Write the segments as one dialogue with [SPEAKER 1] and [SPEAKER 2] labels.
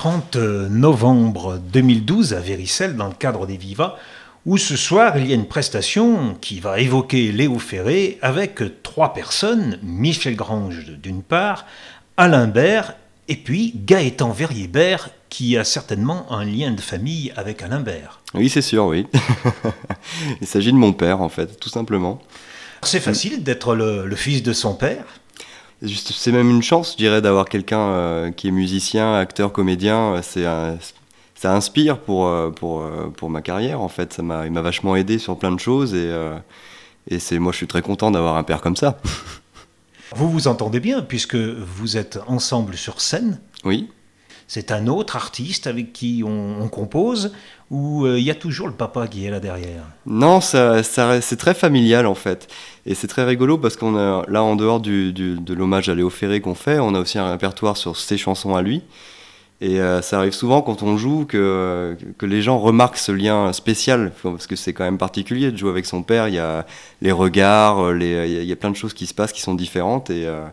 [SPEAKER 1] 30 novembre 2012 à Véricelle dans le cadre des Vivas où ce soir il y a une prestation qui va évoquer Léo Ferré avec trois personnes, Michel Grange d'une part, Alain Bert et puis Gaëtan Verrier-Bert qui a certainement un lien de famille avec Alain Bert.
[SPEAKER 2] Oui, c'est sûr, oui. il s'agit de mon père en fait, tout simplement.
[SPEAKER 1] C'est facile d'être le, fils de son père
[SPEAKER 2] c'est même une chance, je dirais, d'avoir quelqu'un euh, qui est musicien, acteur, comédien. C'est ça inspire pour, euh, pour, euh, pour ma carrière, en fait. Ça m'a, il m'a vachement aidé sur plein de choses et, euh, et c'est, moi, je suis très content d'avoir un père comme ça.
[SPEAKER 1] Vous vous entendez bien puisque vous êtes ensemble sur scène.
[SPEAKER 2] Oui.
[SPEAKER 1] C'est un autre artiste avec qui on, compose ou il y a toujours le papa qui est là derrière?
[SPEAKER 2] Non, ça, ça, c'est très familial en fait. Et c'est très rigolo parce qu'on a là, en dehors du, du, de l'hommage à Léo Ferré qu'on fait, on a aussi un répertoire sur ses chansons à lui. Et euh, ça arrive souvent quand on joue que, que les gens remarquent ce lien spécial, parce que c'est quand même particulier de jouer avec son père. Il y a les regards, il y a plein de choses qui se passent qui sont différentes. Et, euh,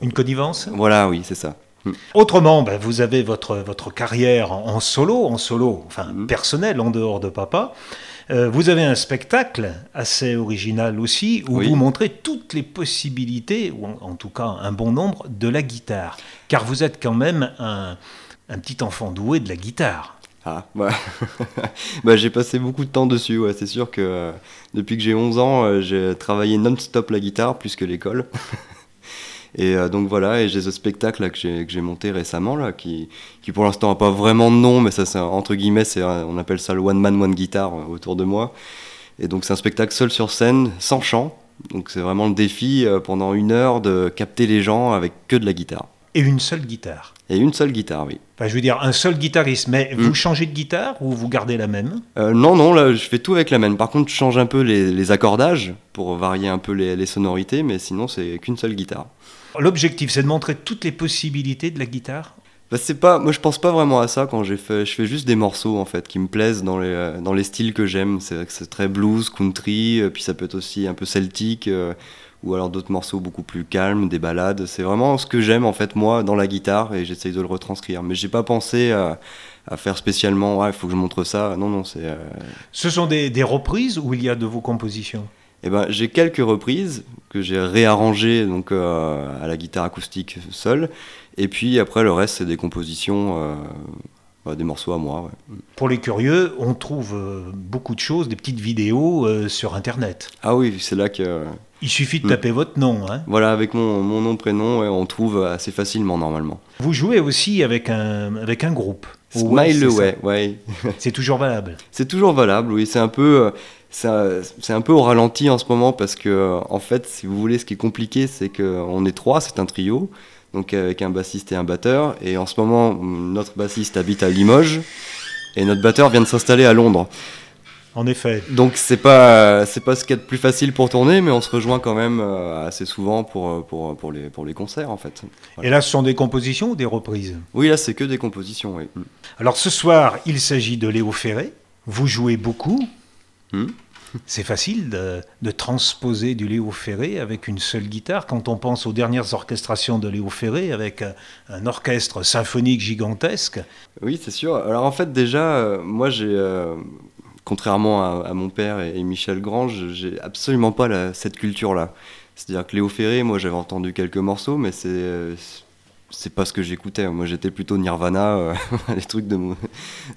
[SPEAKER 1] Une connivence?
[SPEAKER 2] Voilà, oui, c'est ça.
[SPEAKER 1] Hmm. Autrement, ben, vous avez votre, votre carrière en solo, en solo, enfin hmm. personnel, en dehors de papa. Euh, vous avez un spectacle assez original aussi, où vous montrez toutes les possibilités, ou en, tout cas un bon nombre, de la guitare. Car vous êtes quand même un, un petit enfant doué de la guitare.
[SPEAKER 2] Ah, bah, bah j'ai passé beaucoup de temps dessus, ouais. c'est sûr que euh, depuis que j'ai 11 ans, euh, j'ai travaillé non-stop la guitare plus que l'école. et euh, donc voilà, et j'ai ce spectacle que j'ai monté récemment, qui, qui pour l'instant n'a pas vraiment de nom, mais ça, c'est entre guillemets, on appelle ça le One Man, One Guitar autour de moi. Et donc c'est un spectacle seul sur scène, sans chant. Donc c'est vraiment le défi pendant une heure de capter les gens avec que de la guitare.
[SPEAKER 1] Et une seule guitare
[SPEAKER 2] Et une seule guitare, oui.
[SPEAKER 1] Enfin, je veux dire, un seul guitariste, mais vous hmm. changez de guitare ou vous gardez la même?
[SPEAKER 2] Euh, Non, non, là, je fais tout avec la même. Par contre, je change un peu les, accordages pour varier un peu les, sonorités, mais sinon, c'est qu'une seule guitare.
[SPEAKER 1] L'objectif, c'est de montrer toutes les possibilités de la guitare?
[SPEAKER 2] Bah, c'est pas, moi je pense pas vraiment à ça quand j'ai fait, je fais juste des morceaux en fait qui me plaisent dans les, euh, dans les styles que j'aime. C'est, c'est très blues, country, euh, puis ça peut être aussi un peu celtique ou alors d'autres morceaux beaucoup plus calmes, des ballades. C'est vraiment ce que j'aime en fait moi dans la guitare et j'essaye de le retranscrire. Mais j'ai pas pensé à, faire spécialement, il faut que je montre ça. Non, non, c'est. Euh,
[SPEAKER 1] Ce sont des, des, reprises ou il y a de vos compositions?
[SPEAKER 2] Eh ben, j'ai quelques reprises que j'ai réarrangées donc euh, à la guitare acoustique seule, et puis après le reste c'est des compositions. Euh, des morceaux à moi.
[SPEAKER 1] Pour les curieux, on trouve beaucoup de choses, des petites vidéos sur Internet.
[SPEAKER 2] Ah oui, c'est là que
[SPEAKER 1] il suffit de taper votre nom. Hein.
[SPEAKER 2] Voilà, avec mon, mon nom, prénom, on trouve assez facilement normalement.
[SPEAKER 1] Vous jouez aussi avec un, avec un groupe.
[SPEAKER 2] Smile Away, ouais.
[SPEAKER 1] C'est toujours valable.
[SPEAKER 2] C'est toujours valable, oui. C'est un peu, c'est un peu au ralenti en ce moment parce que, en fait, si vous voulez, ce qui est compliqué, c'est qu'on est trois, c'est un trio, donc avec un bassiste et un batteur. Et en ce moment, notre bassiste habite à Limoges et notre batteur vient de s'installer à Londres.
[SPEAKER 1] En effet.
[SPEAKER 2] Donc c'est pas c'est pas ce qu'il y a de plus facile pour tourner, mais on se rejoint quand même euh, assez souvent pour, euh, pour, pour, les, pour les concerts en fait.
[SPEAKER 1] Et là, ce sont des compositions ou des reprises?
[SPEAKER 2] Oui, là c'est que des compositions. Oui. Mm.
[SPEAKER 1] Alors ce soir, il s'agit de Léo Ferré. Vous jouez beaucoup.
[SPEAKER 2] Mm.
[SPEAKER 1] C'est facile de, de, transposer du Léo Ferré avec une seule guitare quand on pense aux dernières orchestrations de Léo Ferré avec euh, un, orchestre symphonique gigantesque.
[SPEAKER 2] Oui, c'est sûr. Alors en fait déjà, moi j'ai contrairement à, mon père et, Michel Grange, j'ai absolument pas cette culture-là. C'est-à-dire que Léo Ferré, moi j'avais entendu quelques morceaux, mais c'est c'est pas ce que j'écoutais. Moi j'étais plutôt Nirvana, euh, les trucs de,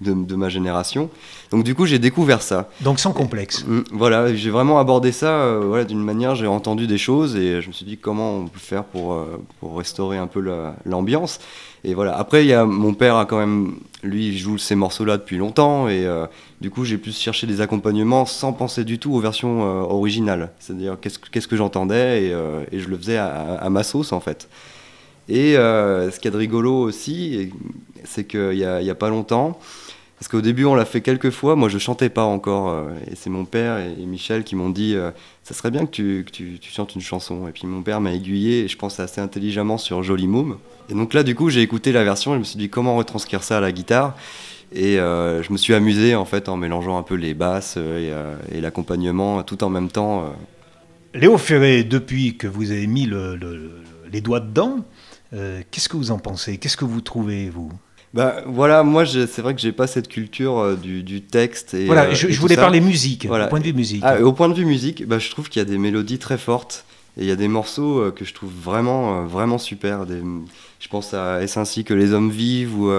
[SPEAKER 2] de, ma génération. Donc du coup j'ai découvert ça.
[SPEAKER 1] Donc sans complexe.
[SPEAKER 2] Mm, voilà, j'ai vraiment abordé ça euh, voilà, d'une manière, j'ai entendu des choses et je me suis dit comment on peut faire pour, euh, pour restaurer un peu l'ambiance. Et voilà. Après, il y a, mon père a quand même, lui, il joue ces morceaux-là depuis longtemps, et euh, du coup, j'ai pu chercher des accompagnements sans penser du tout aux versions euh, originales. C'est-à-dire qu'est-ce, que j'entendais, et, euh, et, je le faisais à, ma sauce, en fait. Et ce qu'il y a de rigolo aussi, c'est qu'il y a, y a pas longtemps, parce qu'au début, on l'a fait quelques fois. Moi, je chantais pas encore. Euh, et c'est mon père et, Michel qui m'ont dit euh, Ça serait bien que tu, chantes une chanson. Et puis mon père m'a aiguillé, et je pense assez intelligemment, sur Joli Moum. Et donc là, du coup, j'ai écouté la version je me suis dit Comment retranscrire ça à la guitare? Et euh, je me suis amusé, en fait, en mélangeant un peu les basses et, l'accompagnement tout en même temps.
[SPEAKER 1] Léo Ferré, depuis que vous avez mis les doigts dedans, qu'est-ce que vous en pensez? Qu'est-ce que vous trouvez, vous?
[SPEAKER 2] Bah voilà, moi c'est vrai que j'ai pas cette culture euh, du, du, texte. Et,
[SPEAKER 1] voilà, je, voulais parler musique, au point de vue musique.
[SPEAKER 2] Ah, au point de vue musique, bah, je trouve qu'il y a des mélodies très fortes et il y a des morceaux que je trouve vraiment, vraiment super. Des, je pense à Est-ce ainsi que les hommes vivent ou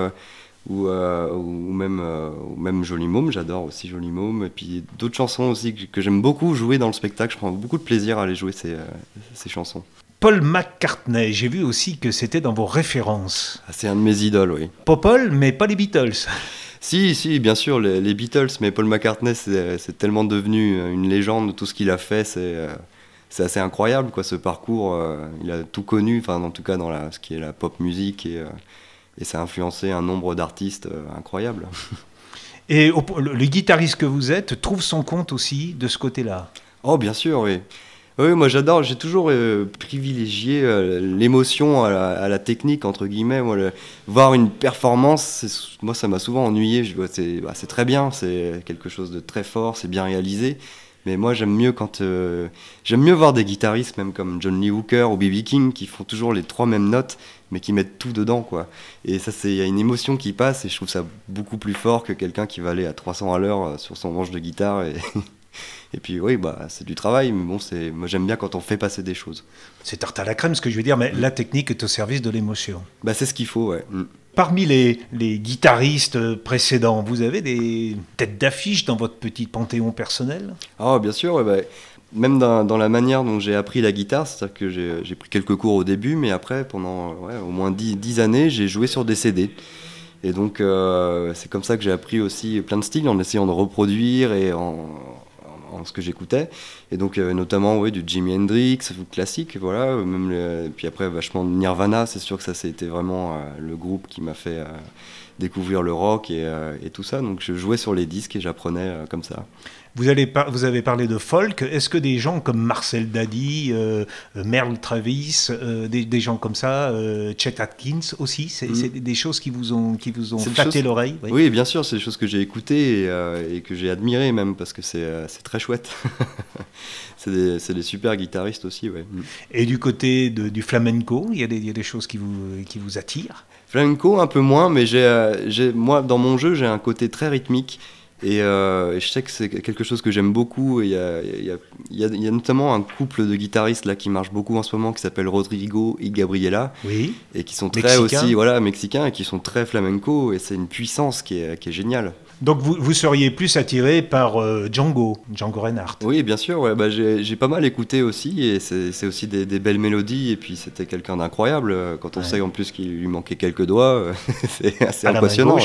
[SPEAKER 2] ou, euh, ou même, euh, même Joli Môme, j'adore aussi Joli Môme, et puis d'autres chansons aussi que, j'aime beaucoup jouer dans le spectacle, je prends beaucoup de plaisir à aller jouer ces, euh, ces chansons.
[SPEAKER 1] Paul McCartney, j'ai vu aussi que c'était dans vos références.
[SPEAKER 2] Ah, c'est un de mes idoles, oui.
[SPEAKER 1] Pas Paul, mais pas les Beatles.
[SPEAKER 2] Si, si, bien sûr, les, Beatles, mais Paul McCartney, c'est tellement devenu une légende, tout ce qu'il a fait, c'est c'est assez incroyable, quoi, ce parcours. il a tout connu, enfin, en tout cas, dans la, ce qui est la pop musique et et ça a influencé un nombre d'artistes euh, incroyables.
[SPEAKER 1] Et le, guitariste que vous êtes trouve son compte aussi de ce côté-là?
[SPEAKER 2] Oh, bien sûr, oui. Oui, moi j'adore, j'ai toujours euh, privilégié euh, l'émotion à, la technique, entre guillemets. Voir une performance, moi ça m'a souvent ennuyé. Je c'est bah, très bien, c'est quelque chose de très fort, c'est bien réalisé. Mais moi, j'aime mieux quand j'aime mieux voir des guitaristes, même comme John Lee Hooker ou B.B. King, qui font toujours les trois mêmes notes mais qui mettent tout dedans, quoi. Et ça, c'est, il y a une émotion qui passe, et je trouve ça beaucoup plus fort que quelqu'un qui va aller à 300 à l'heure euh, sur son manche de guitare. et puis, oui, bah, c'est du travail, mais bon, c'est, moi, j'aime bien quand on fait passer des choses.
[SPEAKER 1] C'est tarte à la crème, ce que je veux dire, mais la technique est au service de l'émotion.
[SPEAKER 2] Bah, c'est ce qu'il faut, ouais. Mm.
[SPEAKER 1] Parmi les, les, guitaristes précédents, vous avez des têtes d'affiche dans votre petit panthéon personnel?
[SPEAKER 2] Ah, bien sûr. Ouais, bah, même dans, la manière dont j'ai appris la guitare, c'est-à-dire que j'ai pris quelques cours au début, mais après, pendant au moins dix années, j'ai joué sur des CD. Et donc, euh, c'est comme ça que j'ai appris aussi plein de styles en essayant de reproduire et en, ce que j'écoutais. Et donc, notamment ouais, du Jimi Hendrix, classique, voilà. Même puis après, vachement de Nirvana, c'est sûr que ça, c'était vraiment euh, le groupe qui m'a fait euh, découvrir le rock et, tout ça. Donc, je jouais sur les disques et j'apprenais comme ça.
[SPEAKER 1] Vous, allez vous, avez parlé de folk. Est-ce que des gens comme Marcel Dadi, euh, Merle Travis, euh, des, gens comme ça, euh, Chet Atkins aussi, c'est mm. des choses qui vous ont, qui vous ont flatté l'oreille
[SPEAKER 2] oui. bien sûr, c'est des choses que j'ai écoutées et, que j'ai admirées même parce que c'est très chouette. c'est des, des, super guitaristes aussi. Ouais. Mm.
[SPEAKER 1] Et du côté du flamenco, il y, a des, il y, a des choses qui vous, qui vous attirent?
[SPEAKER 2] Flamenco, un peu moins, mais j'ai moi, dans mon jeu, j'ai un côté très rythmique. Euh, et, je sais que c'est quelque chose que j'aime beaucoup. Il y, a, notamment un couple de guitaristes là qui marche beaucoup en ce moment qui s'appelle Rodrigo et Gabriela.
[SPEAKER 1] Oui.
[SPEAKER 2] Et qui sont très aussi voilà, mexicains et qui sont très flamenco. Et c'est une puissance qui est, qui est géniale.
[SPEAKER 1] Donc vous, vous, seriez plus attiré par euh, Django, Django Reinhardt
[SPEAKER 2] Oui, bien sûr. Ouais, bah, j'ai pas mal écouté aussi, et c'est aussi des, belles mélodies, et puis c'était quelqu'un d'incroyable. Quand on sait en plus qu'il lui manquait quelques doigts, c'est assez impressionnant.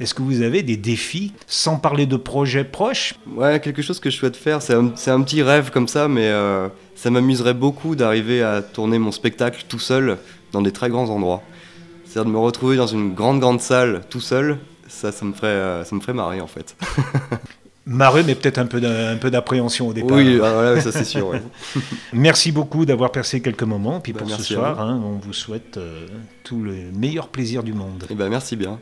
[SPEAKER 1] Est-ce que vous avez des défis, sans parler de projets proches?
[SPEAKER 2] Ouais, quelque chose que je souhaite faire, c'est un, un, petit rêve comme ça, mais euh, ça m'amuserait beaucoup d'arriver à tourner mon spectacle tout seul dans des très grands endroits. C'est-à-dire de me retrouver dans une grande, grande salle tout seul ça, ça me ferait, euh, ça me ferait marrer en fait.
[SPEAKER 1] Marrer, mais peut-être un peu d'appréhension au départ.
[SPEAKER 2] Oui, ah, ça c'est sûr.
[SPEAKER 1] merci beaucoup d'avoir percé quelques moments. Puis bah, pour ce soir, hein, on vous souhaite euh, tout le meilleur plaisir du monde.
[SPEAKER 2] Et eh ben, merci bien.